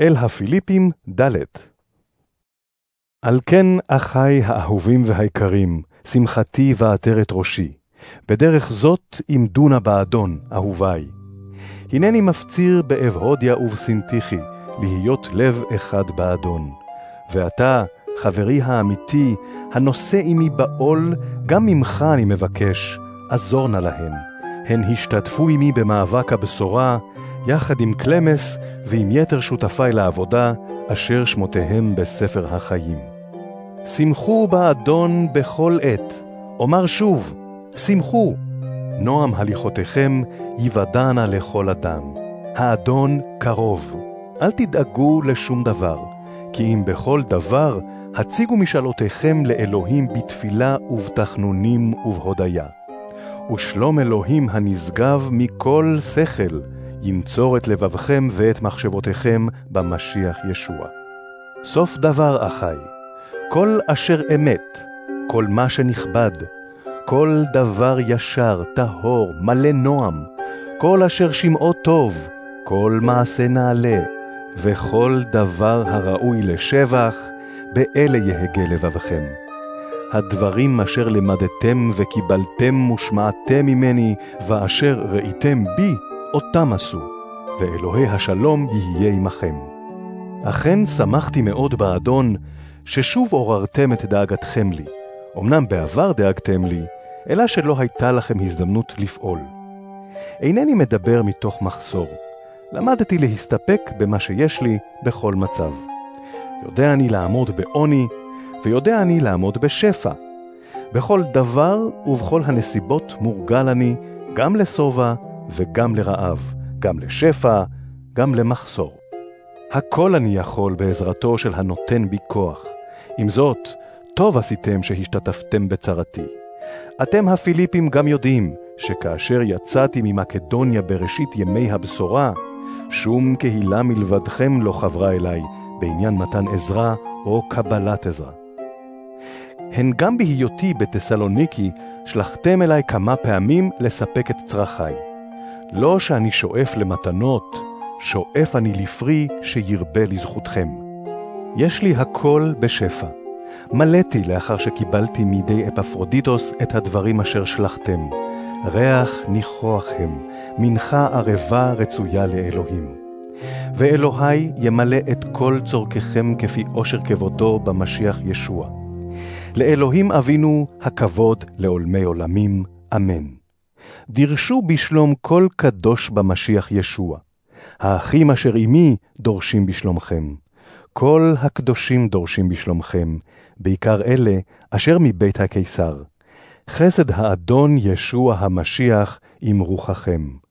אל הפיליפים ד' על כן, אחי האהובים והיקרים, שמחתי ועטרת ראשי, בדרך זאת עמדונה באדון, אהובי. הנני מפציר באבהודיה ובסינתיכי, להיות לב אחד באדון. ואתה, חברי האמיתי, הנושא עמי בעול, גם ממך אני מבקש, עזור נא להן. הן השתתפו עמי במאבק הבשורה, יחד עם קלמס ועם יתר שותפי לעבודה, אשר שמותיהם בספר החיים. שמחו באדון בכל עת, אומר שוב, שמחו. נועם הליכותיכם יוודענה לכל אדם. האדון קרוב. אל תדאגו לשום דבר, כי אם בכל דבר הציגו משאלותיכם לאלוהים בתפילה ובתחנונים ובהודיה. ושלום אלוהים הנשגב מכל שכל, ינצור את לבבכם ואת מחשבותיכם במשיח ישוע. סוף דבר, אחי, כל אשר אמת, כל מה שנכבד, כל דבר ישר, טהור, מלא נועם, כל אשר שמעו טוב, כל מעשה נעלה, וכל דבר הראוי לשבח, באלה יהגה לבבכם. הדברים אשר למדתם וקיבלתם ושמעתם ממני, ואשר ראיתם בי, אותם עשו, ואלוהי השלום יהיה עמכם. אכן שמחתי מאוד באדון, ששוב עוררתם את דאגתכם לי. אמנם בעבר דאגתם לי, אלא שלא הייתה לכם הזדמנות לפעול. אינני מדבר מתוך מחסור. למדתי להסתפק במה שיש לי בכל מצב. יודע אני לעמוד בעוני, ויודע אני לעמוד בשפע. בכל דבר ובכל הנסיבות מורגל אני גם לשובע וגם לרעב, גם לשפע, גם למחסור. הכל אני יכול בעזרתו של הנותן בי כוח. עם זאת, טוב עשיתם שהשתתפתם בצרתי. אתם הפיליפים גם יודעים שכאשר יצאתי ממקדוניה בראשית ימי הבשורה, שום קהילה מלבדכם לא חברה אליי בעניין מתן עזרה או קבלת עזרה. הן גם בהיותי בתסלוניקי שלחתם אליי כמה פעמים לספק את צרכיי. לא שאני שואף למתנות, שואף אני לפרי שירבה לזכותכם. יש לי הכל בשפע. מלאתי לאחר שקיבלתי מידי אפפרודיטוס את הדברים אשר שלחתם. ריח ניחוח הם, מנחה ערבה רצויה לאלוהים. ואלוהי ימלא את כל צורככם כפי עושר כבודו במשיח ישוע. לאלוהים אבינו הכבוד לעולמי עולמים, אמן. דרשו בשלום כל קדוש במשיח ישוע. האחים אשר עמי דורשים בשלומכם. כל הקדושים דורשים בשלומכם, בעיקר אלה אשר מבית הקיסר. חסד האדון ישוע המשיח עם רוחכם.